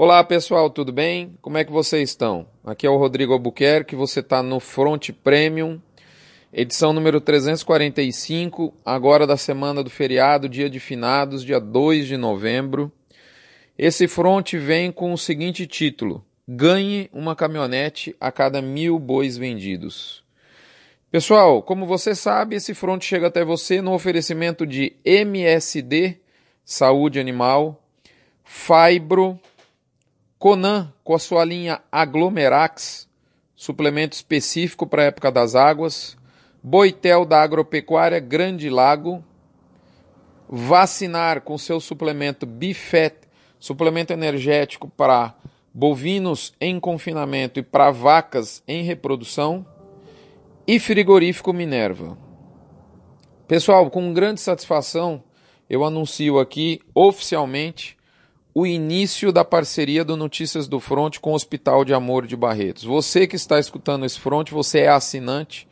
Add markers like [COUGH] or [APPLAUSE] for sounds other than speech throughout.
Olá pessoal, tudo bem? Como é que vocês estão? Aqui é o Rodrigo Albuquerque, você está no Front Premium, edição número 345, agora da semana do feriado, dia de finados, dia 2 de novembro. Esse front vem com o seguinte título: Ganhe uma caminhonete a cada mil bois vendidos. Pessoal, como você sabe, esse front chega até você no oferecimento de MSD, Saúde Animal, Fibro, Conan com a sua linha Aglomerax, suplemento específico para a época das águas, Boitel da Agropecuária Grande Lago, Vacinar com seu suplemento Bifet, suplemento energético para bovinos em confinamento e para vacas em reprodução, e Frigorífico Minerva. Pessoal, com grande satisfação, eu anuncio aqui oficialmente o início da parceria do Notícias do Front com o Hospital de Amor de Barretos. Você que está escutando esse front, você é assinante,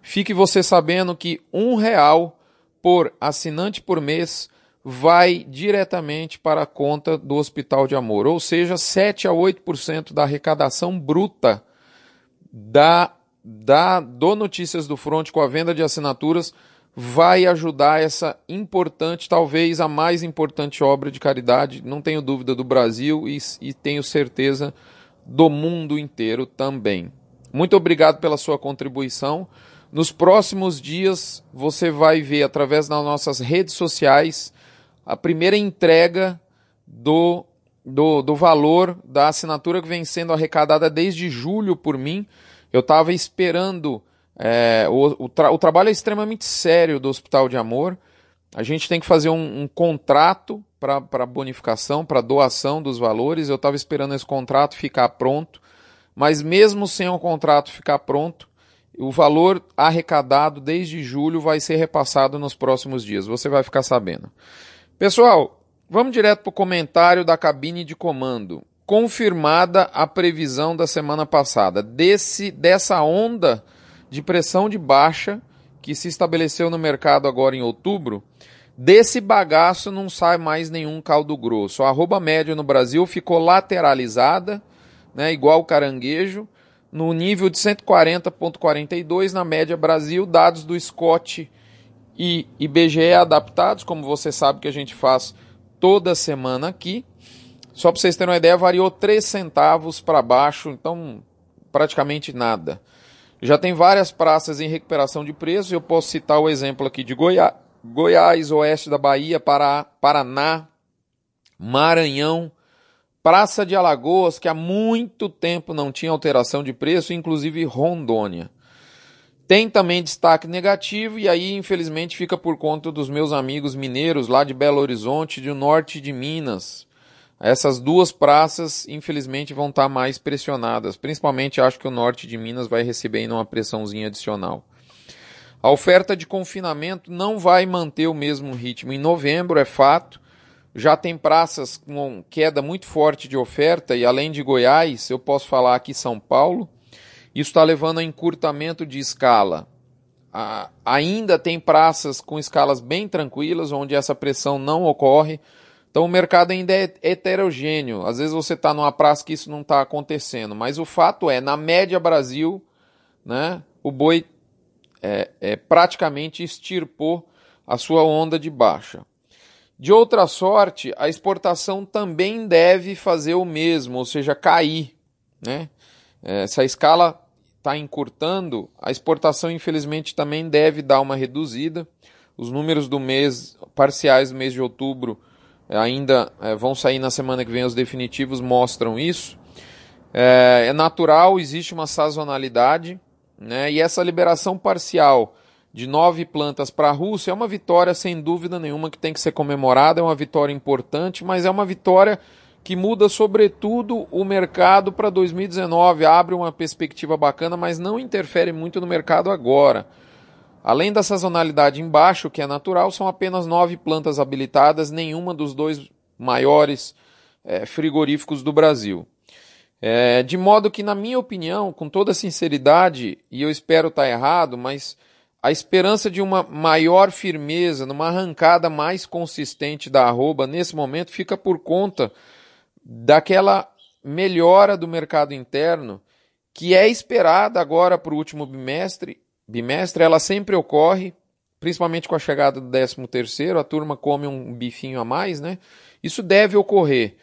fique você sabendo que um real por assinante por mês vai diretamente para a conta do Hospital de Amor, ou seja, 7 a 8% da arrecadação bruta da, da do Notícias do Front com a venda de assinaturas vai ajudar essa importante, talvez a mais importante obra de caridade, não tenho dúvida, do Brasil e, e tenho certeza do mundo inteiro também. Muito obrigado pela sua contribuição. Nos próximos dias você vai ver através das nossas redes sociais a primeira entrega do, do, do valor da assinatura que vem sendo arrecadada desde julho por mim. Eu estava esperando é, o, o, tra o, trabalho é extremamente sério do Hospital de Amor. A gente tem que fazer um, um contrato para bonificação, para doação dos valores. Eu estava esperando esse contrato ficar pronto, mas mesmo sem o contrato ficar pronto, o valor arrecadado desde julho vai ser repassado nos próximos dias. Você vai ficar sabendo. Pessoal, vamos direto para o comentário da cabine de comando. Confirmada a previsão da semana passada desse dessa onda de pressão de baixa que se estabeleceu no mercado agora em outubro, desse bagaço não sai mais nenhum caldo grosso. A arroba média no Brasil ficou lateralizada, né, igual caranguejo, no nível de 140,42 na média Brasil, dados do Scott e IBGE adaptados, como você sabe que a gente faz toda semana aqui. Só para vocês terem uma ideia, variou 3 centavos para baixo, então praticamente nada. Já tem várias praças em recuperação de preços. Eu posso citar o exemplo aqui de Goiás, Goiás oeste da Bahia, Pará, Paraná, Maranhão, Praça de Alagoas, que há muito tempo não tinha alteração de preço, inclusive Rondônia. Tem também destaque negativo, e aí, infelizmente, fica por conta dos meus amigos mineiros lá de Belo Horizonte, do norte de Minas. Essas duas praças, infelizmente, vão estar mais pressionadas. Principalmente acho que o norte de Minas vai receber ainda uma pressãozinha adicional. A oferta de confinamento não vai manter o mesmo ritmo. Em novembro, é fato, já tem praças com queda muito forte de oferta, e além de Goiás, eu posso falar aqui São Paulo. Isso está levando a encurtamento de escala. ainda tem praças com escalas bem tranquilas, onde essa pressão não ocorre então o mercado ainda é heterogêneo. Às vezes você está numa praça que isso não está acontecendo, mas o fato é, na média Brasil, né, o boi é, é, praticamente extirpou a sua onda de baixa. De outra sorte, a exportação também deve fazer o mesmo, ou seja, cair. Né? É, se a escala está encurtando, a exportação infelizmente também deve dar uma reduzida. Os números do mês parciais do mês de outubro ainda é, vão sair na semana que vem os definitivos, mostram isso. É, é natural, existe uma sazonalidade, né? e essa liberação parcial de nove plantas para a Rússia é uma vitória sem dúvida nenhuma que tem que ser comemorada, é uma vitória importante, mas é uma vitória que muda sobretudo o mercado para 2019, abre uma perspectiva bacana, mas não interfere muito no mercado agora. Além da sazonalidade embaixo, que é natural, são apenas nove plantas habilitadas, nenhuma dos dois maiores é, frigoríficos do Brasil. É, de modo que, na minha opinião, com toda sinceridade, e eu espero estar errado, mas a esperança de uma maior firmeza, numa arrancada mais consistente da arroba, nesse momento, fica por conta daquela melhora do mercado interno que é esperada agora para o último bimestre. Bimestre ela sempre ocorre, principalmente com a chegada do 13 terceiro, a turma come um bifinho a mais, né? Isso deve ocorrer.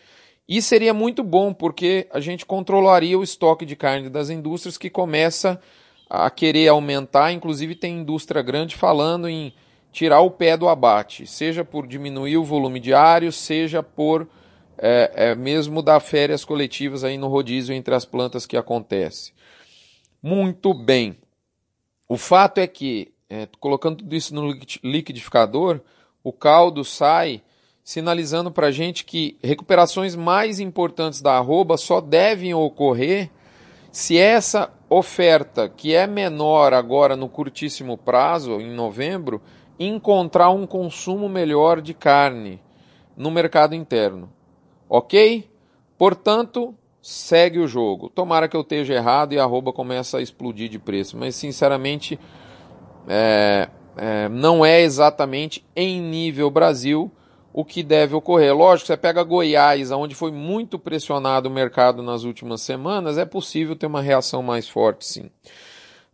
E seria muito bom porque a gente controlaria o estoque de carne das indústrias que começa a querer aumentar, inclusive tem indústria grande falando em tirar o pé do abate, seja por diminuir o volume diário, seja por é, é, mesmo dar férias coletivas aí no rodízio entre as plantas que acontece. Muito bem. O fato é que, é, colocando tudo isso no liquidificador, o caldo sai sinalizando para a gente que recuperações mais importantes da arroba só devem ocorrer se essa oferta, que é menor agora no curtíssimo prazo, em novembro, encontrar um consumo melhor de carne no mercado interno. Ok? Portanto, segue o jogo. Tomara que eu esteja errado e a arroba começa a explodir de preço. Mas, sinceramente, é, é, não é exatamente em nível Brasil o que deve ocorrer. Lógico, você pega Goiás, onde foi muito pressionado o mercado nas últimas semanas, é possível ter uma reação mais forte, sim.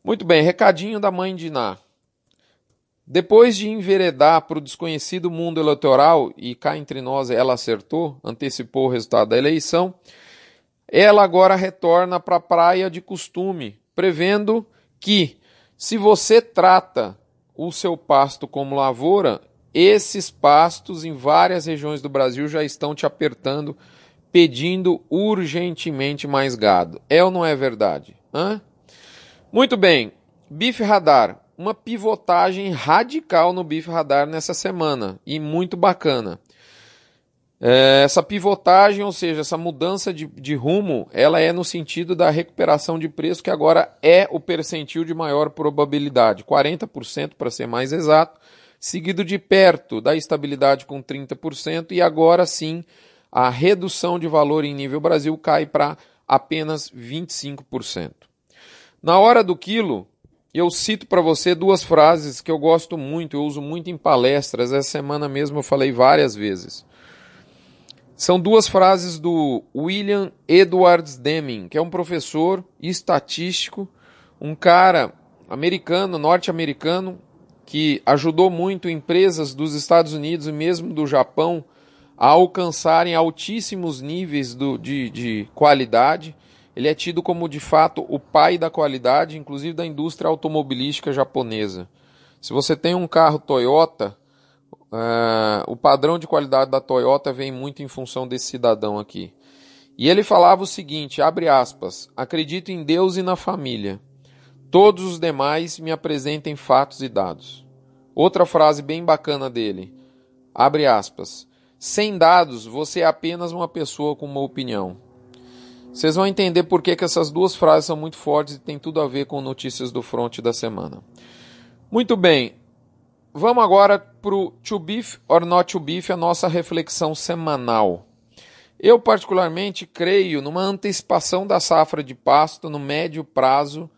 Muito bem, recadinho da mãe de Iná. Depois de enveredar para o desconhecido mundo eleitoral, e cá entre nós ela acertou, antecipou o resultado da eleição, ela agora retorna para a praia de costume, prevendo que, se você trata o seu pasto como lavoura, esses pastos em várias regiões do Brasil já estão te apertando, pedindo urgentemente mais gado. É ou não é verdade? Hã? Muito bem, bife radar uma pivotagem radical no Bife Radar nessa semana e muito bacana. É, essa pivotagem, ou seja, essa mudança de, de rumo, ela é no sentido da recuperação de preço, que agora é o percentil de maior probabilidade, 40% para ser mais exato, seguido de perto da estabilidade com 30%, e agora sim a redução de valor em nível Brasil cai para apenas 25%. Na hora do quilo, eu cito para você duas frases que eu gosto muito, eu uso muito em palestras. Essa semana mesmo eu falei várias vezes. São duas frases do William Edwards Deming, que é um professor estatístico, um cara americano, norte-americano, que ajudou muito empresas dos Estados Unidos e mesmo do Japão a alcançarem altíssimos níveis do, de, de qualidade ele é tido como de fato o pai da qualidade, inclusive da indústria automobilística japonesa. Se você tem um carro Toyota, uh, o padrão de qualidade da Toyota vem muito em função desse cidadão aqui. E ele falava o seguinte, abre aspas, acredito em Deus e na família. Todos os demais me apresentem fatos e dados. Outra frase bem bacana dele, abre aspas, sem dados você é apenas uma pessoa com uma opinião. Vocês vão entender por que, que essas duas frases são muito fortes e tem tudo a ver com notícias do front da semana. Muito bem, vamos agora para o To Beef or Not To Beef, a nossa reflexão semanal. Eu, particularmente, creio numa antecipação da safra de pasto no médio prazo,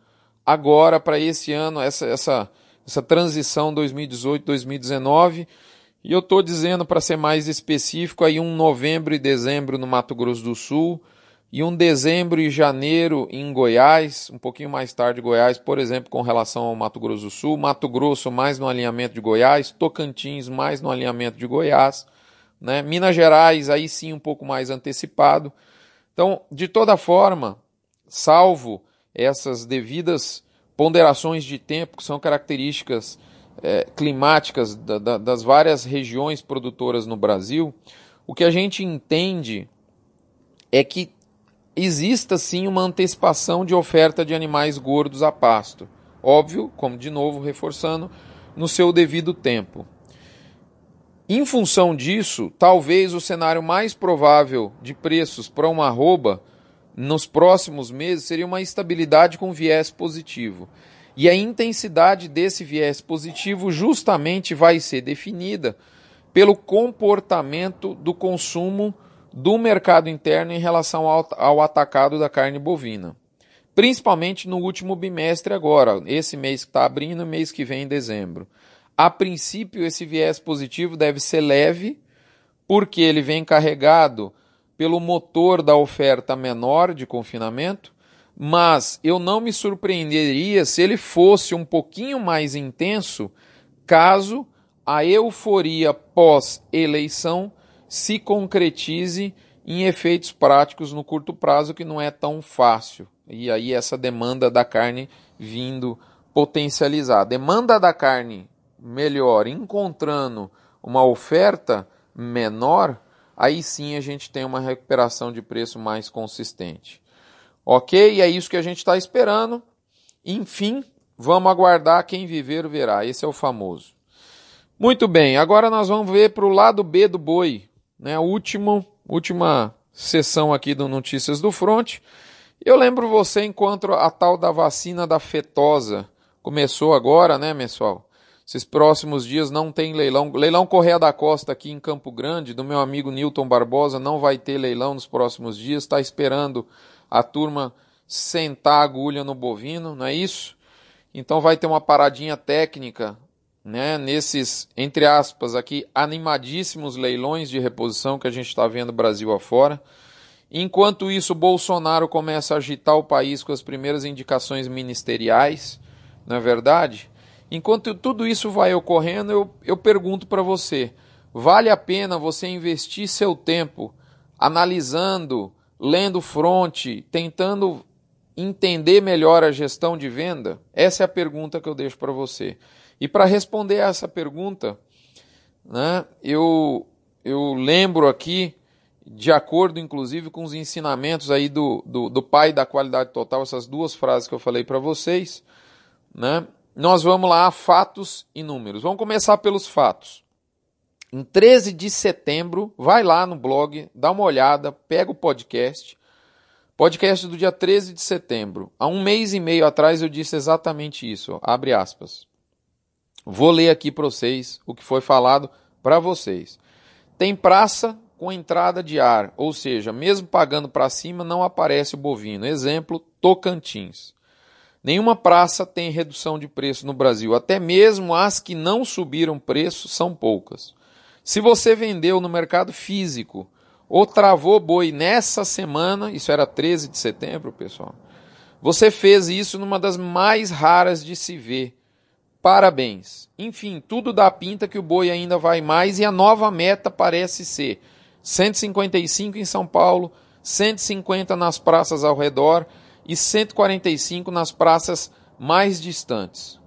agora para esse ano, essa, essa, essa transição 2018-2019. E eu estou dizendo, para ser mais específico, aí um novembro e dezembro no Mato Grosso do Sul e um dezembro e janeiro em Goiás, um pouquinho mais tarde Goiás, por exemplo, com relação ao Mato Grosso do Sul, Mato Grosso mais no alinhamento de Goiás, Tocantins mais no alinhamento de Goiás, né? Minas Gerais aí sim um pouco mais antecipado. Então, de toda forma, salvo essas devidas ponderações de tempo, que são características é, climáticas da, da, das várias regiões produtoras no Brasil, o que a gente entende é que exista sim uma antecipação de oferta de animais gordos a pasto. Óbvio, como de novo reforçando, no seu devido tempo. Em função disso, talvez o cenário mais provável de preços para uma arroba nos próximos meses seria uma estabilidade com viés positivo. E a intensidade desse viés positivo justamente vai ser definida pelo comportamento do consumo do mercado interno em relação ao, ao atacado da carne bovina. Principalmente no último bimestre agora, esse mês que está abrindo, mês que vem, em dezembro. A princípio, esse viés positivo deve ser leve, porque ele vem carregado pelo motor da oferta menor de confinamento, mas eu não me surpreenderia se ele fosse um pouquinho mais intenso caso a euforia pós-eleição se concretize em efeitos práticos no curto prazo, que não é tão fácil. E aí essa demanda da carne vindo potencializar. A demanda da carne melhor, encontrando uma oferta menor, aí sim a gente tem uma recuperação de preço mais consistente. Ok? É isso que a gente está esperando. Enfim, vamos aguardar quem viver verá. Esse é o famoso. Muito bem, agora nós vamos ver para o lado B do boi, né? A última, última sessão aqui do Notícias do Front. Eu lembro você enquanto a tal da vacina da fetosa começou agora, né, pessoal? Esses próximos dias não tem leilão. Leilão Correia da Costa aqui em Campo Grande, do meu amigo Newton Barbosa, não vai ter leilão nos próximos dias. Está esperando a turma sentar a agulha no bovino, não é isso? Então vai ter uma paradinha técnica, né, nesses, entre aspas, aqui, animadíssimos leilões de reposição que a gente está vendo Brasil afora. Enquanto isso, Bolsonaro começa a agitar o país com as primeiras indicações ministeriais, não é verdade? Enquanto tudo isso vai ocorrendo, eu, eu pergunto para você: vale a pena você investir seu tempo analisando, lendo fronte, tentando entender melhor a gestão de venda? Essa é a pergunta que eu deixo para você. E para responder essa pergunta, né, eu, eu lembro aqui, de acordo inclusive com os ensinamentos aí do, do, do pai da qualidade total, essas duas frases que eu falei para vocês, né, nós vamos lá a fatos e números. Vamos começar pelos fatos. Em 13 de setembro, vai lá no blog, dá uma olhada, pega o podcast. Podcast do dia 13 de setembro. Há um mês e meio atrás eu disse exatamente isso. Abre aspas. Vou ler aqui para vocês o que foi falado para vocês. Tem praça com entrada de ar, ou seja, mesmo pagando para cima, não aparece o bovino. Exemplo, Tocantins. Nenhuma praça tem redução de preço no Brasil, até mesmo as que não subiram preço são poucas. Se você vendeu no mercado físico ou travou boi nessa semana, isso era 13 de setembro, pessoal, você fez isso numa das mais raras de se ver. Parabéns. Enfim, tudo dá pinta que o boi ainda vai mais e a nova meta parece ser 155 em São Paulo, 150 nas praças ao redor e 145 nas praças mais distantes.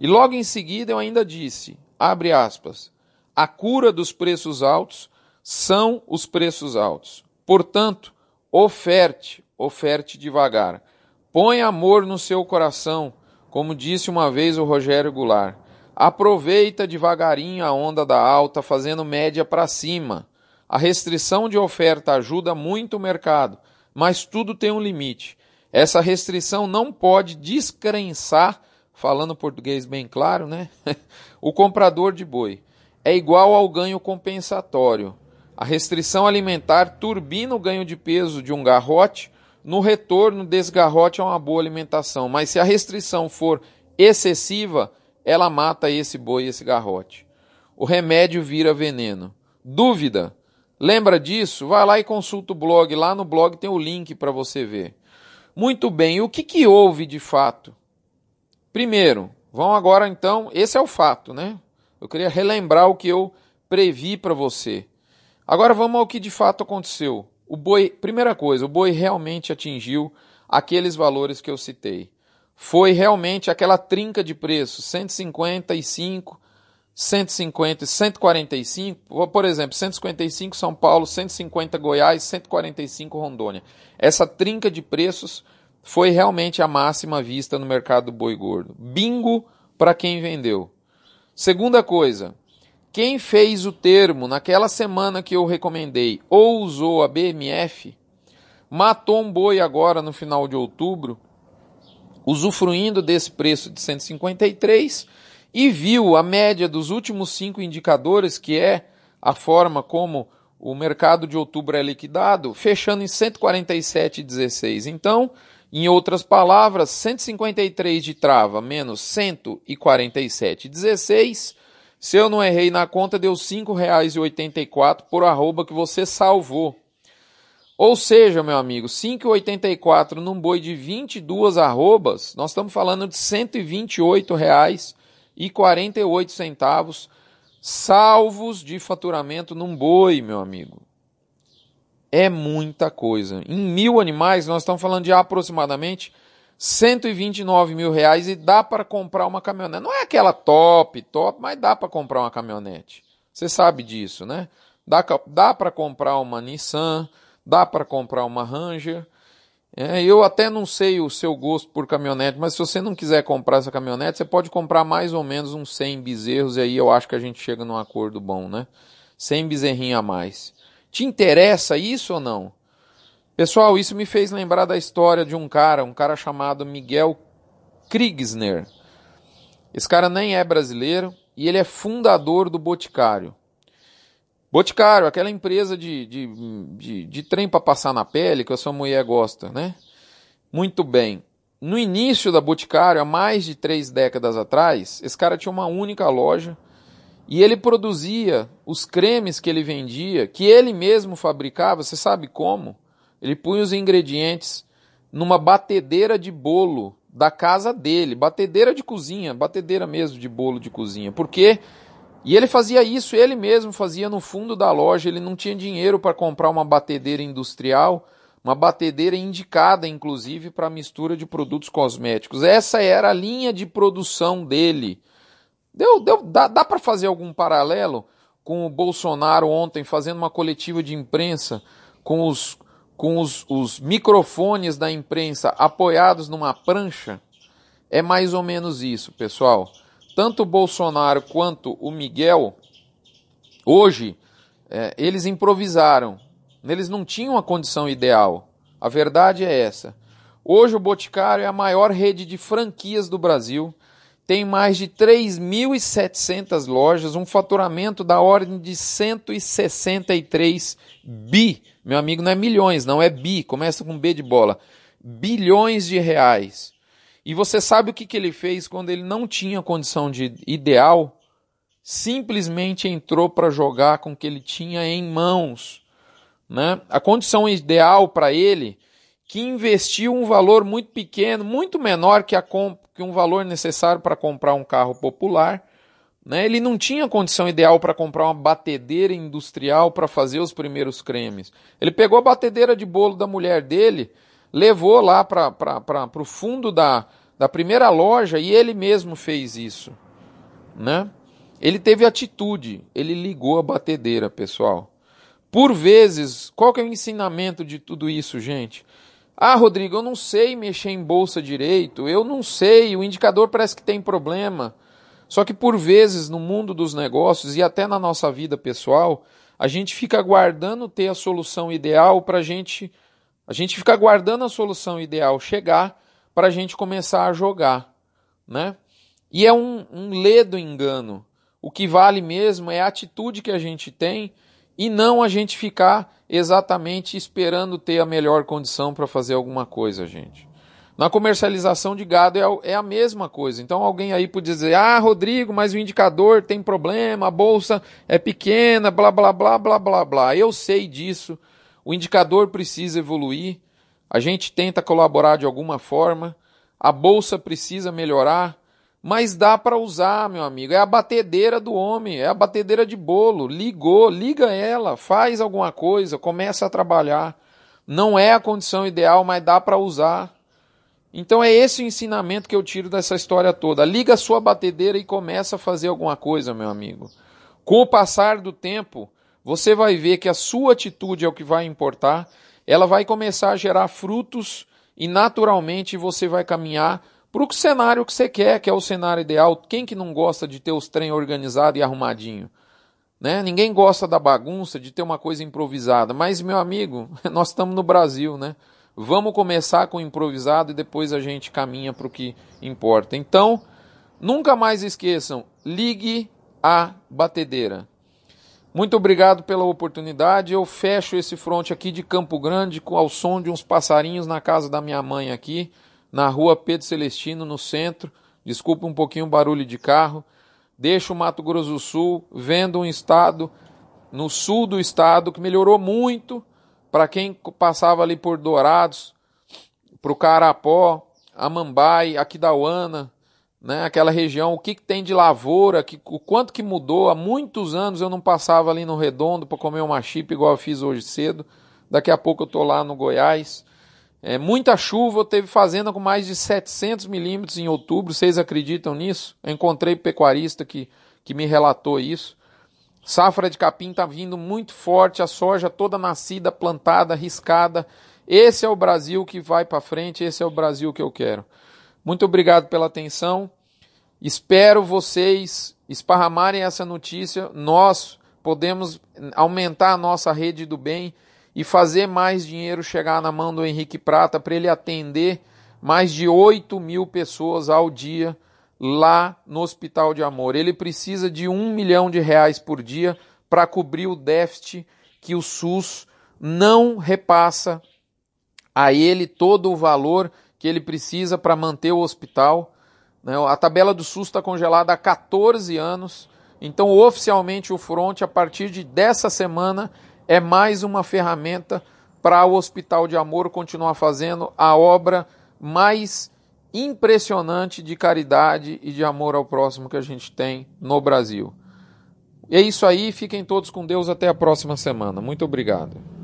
E logo em seguida eu ainda disse, abre aspas, a cura dos preços altos são os preços altos. Portanto, oferte, oferte devagar. Põe amor no seu coração, como disse uma vez o Rogério Goulart. Aproveita devagarinho a onda da alta, fazendo média para cima. A restrição de oferta ajuda muito o mercado, mas tudo tem um limite. Essa restrição não pode descrençar, falando português bem claro, né? [LAUGHS] o comprador de boi. É igual ao ganho compensatório. A restrição alimentar turbina o ganho de peso de um garrote, no retorno desse garrote é uma boa alimentação. Mas se a restrição for excessiva, ela mata esse boi, esse garrote. O remédio vira veneno. Dúvida? Lembra disso? Vai lá e consulta o blog. Lá no blog tem o link para você ver. Muito bem, o que, que houve de fato? Primeiro, vamos agora então, esse é o fato, né? Eu queria relembrar o que eu previ para você. Agora vamos ao que de fato aconteceu. O boi, primeira coisa, o boi realmente atingiu aqueles valores que eu citei. Foi realmente aquela trinca de preços, 155, 150 e 145, por exemplo, 155 São Paulo, 150 Goiás, 145 Rondônia. Essa trinca de preços foi realmente a máxima vista no mercado do boi gordo. Bingo para quem vendeu. Segunda coisa, quem fez o termo naquela semana que eu recomendei ou usou a BMF, matou um boi agora no final de outubro, usufruindo desse preço de 153 e viu a média dos últimos cinco indicadores, que é a forma como o mercado de outubro é liquidado, fechando em 147,16. Então, em outras palavras, 153 de trava menos 147,16. Se eu não errei na conta, deu R$ 5,84 por arroba que você salvou. Ou seja, meu amigo, 5,84 num boi de 22 arrobas, nós estamos falando de R$ 128,48 salvos de faturamento num boi, meu amigo. É muita coisa. Em mil animais, nós estamos falando de aproximadamente 129 mil reais e dá para comprar uma caminhonete. Não é aquela top, top, mas dá para comprar uma caminhonete. Você sabe disso, né? Dá, dá para comprar uma Nissan, dá para comprar uma Ranger. É, eu até não sei o seu gosto por caminhonete, mas se você não quiser comprar essa caminhonete, você pode comprar mais ou menos uns 100 bezerros e aí eu acho que a gente chega num acordo bom, né? 100 bezerrinhos a mais. Te interessa isso ou não? Pessoal, isso me fez lembrar da história de um cara, um cara chamado Miguel Kriegsner. Esse cara nem é brasileiro e ele é fundador do Boticário. Boticário, aquela empresa de, de, de, de trem para passar na pele que a sua mulher gosta, né? Muito bem. No início da Boticário, há mais de três décadas atrás, esse cara tinha uma única loja e ele produzia os cremes que ele vendia, que ele mesmo fabricava, você sabe como? Ele punha os ingredientes numa batedeira de bolo da casa dele, batedeira de cozinha, batedeira mesmo de bolo de cozinha. Porque e ele fazia isso, ele mesmo fazia no fundo da loja, ele não tinha dinheiro para comprar uma batedeira industrial, uma batedeira indicada inclusive para mistura de produtos cosméticos. Essa era a linha de produção dele. Deu, deu, dá, dá para fazer algum paralelo com o Bolsonaro ontem fazendo uma coletiva de imprensa com os com os, os microfones da imprensa apoiados numa prancha, é mais ou menos isso, pessoal. Tanto o Bolsonaro quanto o Miguel, hoje, é, eles improvisaram. Eles não tinham a condição ideal. A verdade é essa. Hoje o Boticário é a maior rede de franquias do Brasil. Tem mais de 3.700 lojas, um faturamento da ordem de 163 bi meu amigo, não é milhões, não é bi, começa com B de bola. Bilhões de reais. E você sabe o que, que ele fez quando ele não tinha condição de ideal? Simplesmente entrou para jogar com o que ele tinha em mãos. Né? A condição ideal para ele, que investiu um valor muito pequeno, muito menor que, a que um valor necessário para comprar um carro popular, né? Ele não tinha condição ideal para comprar uma batedeira industrial para fazer os primeiros cremes. Ele pegou a batedeira de bolo da mulher dele, levou lá para o fundo da, da primeira loja e ele mesmo fez isso. Né? Ele teve atitude, ele ligou a batedeira, pessoal. Por vezes, qual que é o ensinamento de tudo isso, gente? Ah, Rodrigo, eu não sei mexer em bolsa direito, eu não sei, o indicador parece que tem problema. Só que por vezes no mundo dos negócios e até na nossa vida pessoal, a gente fica aguardando ter a solução ideal para a gente. A gente fica aguardando a solução ideal chegar para a gente começar a jogar, né? E é um, um ledo engano. O que vale mesmo é a atitude que a gente tem e não a gente ficar exatamente esperando ter a melhor condição para fazer alguma coisa, gente. Na comercialização de gado é, é a mesma coisa. Então alguém aí pode dizer: ah, Rodrigo, mas o indicador tem problema, a bolsa é pequena, blá, blá, blá, blá, blá, blá. Eu sei disso. O indicador precisa evoluir. A gente tenta colaborar de alguma forma. A bolsa precisa melhorar. Mas dá para usar, meu amigo. É a batedeira do homem, é a batedeira de bolo. Ligou, liga ela, faz alguma coisa, começa a trabalhar. Não é a condição ideal, mas dá para usar. Então é esse o ensinamento que eu tiro dessa história toda. Liga a sua batedeira e começa a fazer alguma coisa, meu amigo. Com o passar do tempo, você vai ver que a sua atitude é o que vai importar. Ela vai começar a gerar frutos e naturalmente você vai caminhar para o cenário que você quer, que é o cenário ideal. Quem que não gosta de ter os trem organizado e arrumadinho? Né? Ninguém gosta da bagunça, de ter uma coisa improvisada. Mas, meu amigo, [LAUGHS] nós estamos no Brasil, né? Vamos começar com o improvisado e depois a gente caminha para o que importa. Então, nunca mais esqueçam, ligue a batedeira. Muito obrigado pela oportunidade. Eu fecho esse fronte aqui de Campo Grande com ao som de uns passarinhos na casa da minha mãe aqui, na rua Pedro Celestino, no centro. Desculpa um pouquinho o barulho de carro. Deixo o Mato Grosso do Sul, vendo um estado no sul do estado que melhorou muito para quem passava ali por Dourados, para o Carapó, Amambai, Aquidauana, né, aquela região, o que, que tem de lavoura, que, o quanto que mudou. Há muitos anos eu não passava ali no Redondo para comer uma chip igual eu fiz hoje cedo. Daqui a pouco eu estou lá no Goiás. É, muita chuva, teve fazenda com mais de 700 milímetros em outubro, vocês acreditam nisso? Eu encontrei pecuarista que, que me relatou isso. Safra de capim está vindo muito forte, a soja toda nascida, plantada, riscada. Esse é o Brasil que vai para frente, esse é o Brasil que eu quero. Muito obrigado pela atenção. Espero vocês esparramarem essa notícia. Nós podemos aumentar a nossa rede do bem e fazer mais dinheiro chegar na mão do Henrique Prata para ele atender mais de 8 mil pessoas ao dia lá no Hospital de Amor. Ele precisa de um milhão de reais por dia para cobrir o déficit que o SUS não repassa a ele todo o valor que ele precisa para manter o hospital. Né? A tabela do SUS está congelada há 14 anos. Então, oficialmente, o Front, a partir de dessa semana, é mais uma ferramenta para o Hospital de Amor continuar fazendo a obra mais impressionante de caridade e de amor ao próximo que a gente tem no Brasil. É isso aí, fiquem todos com Deus até a próxima semana. Muito obrigado.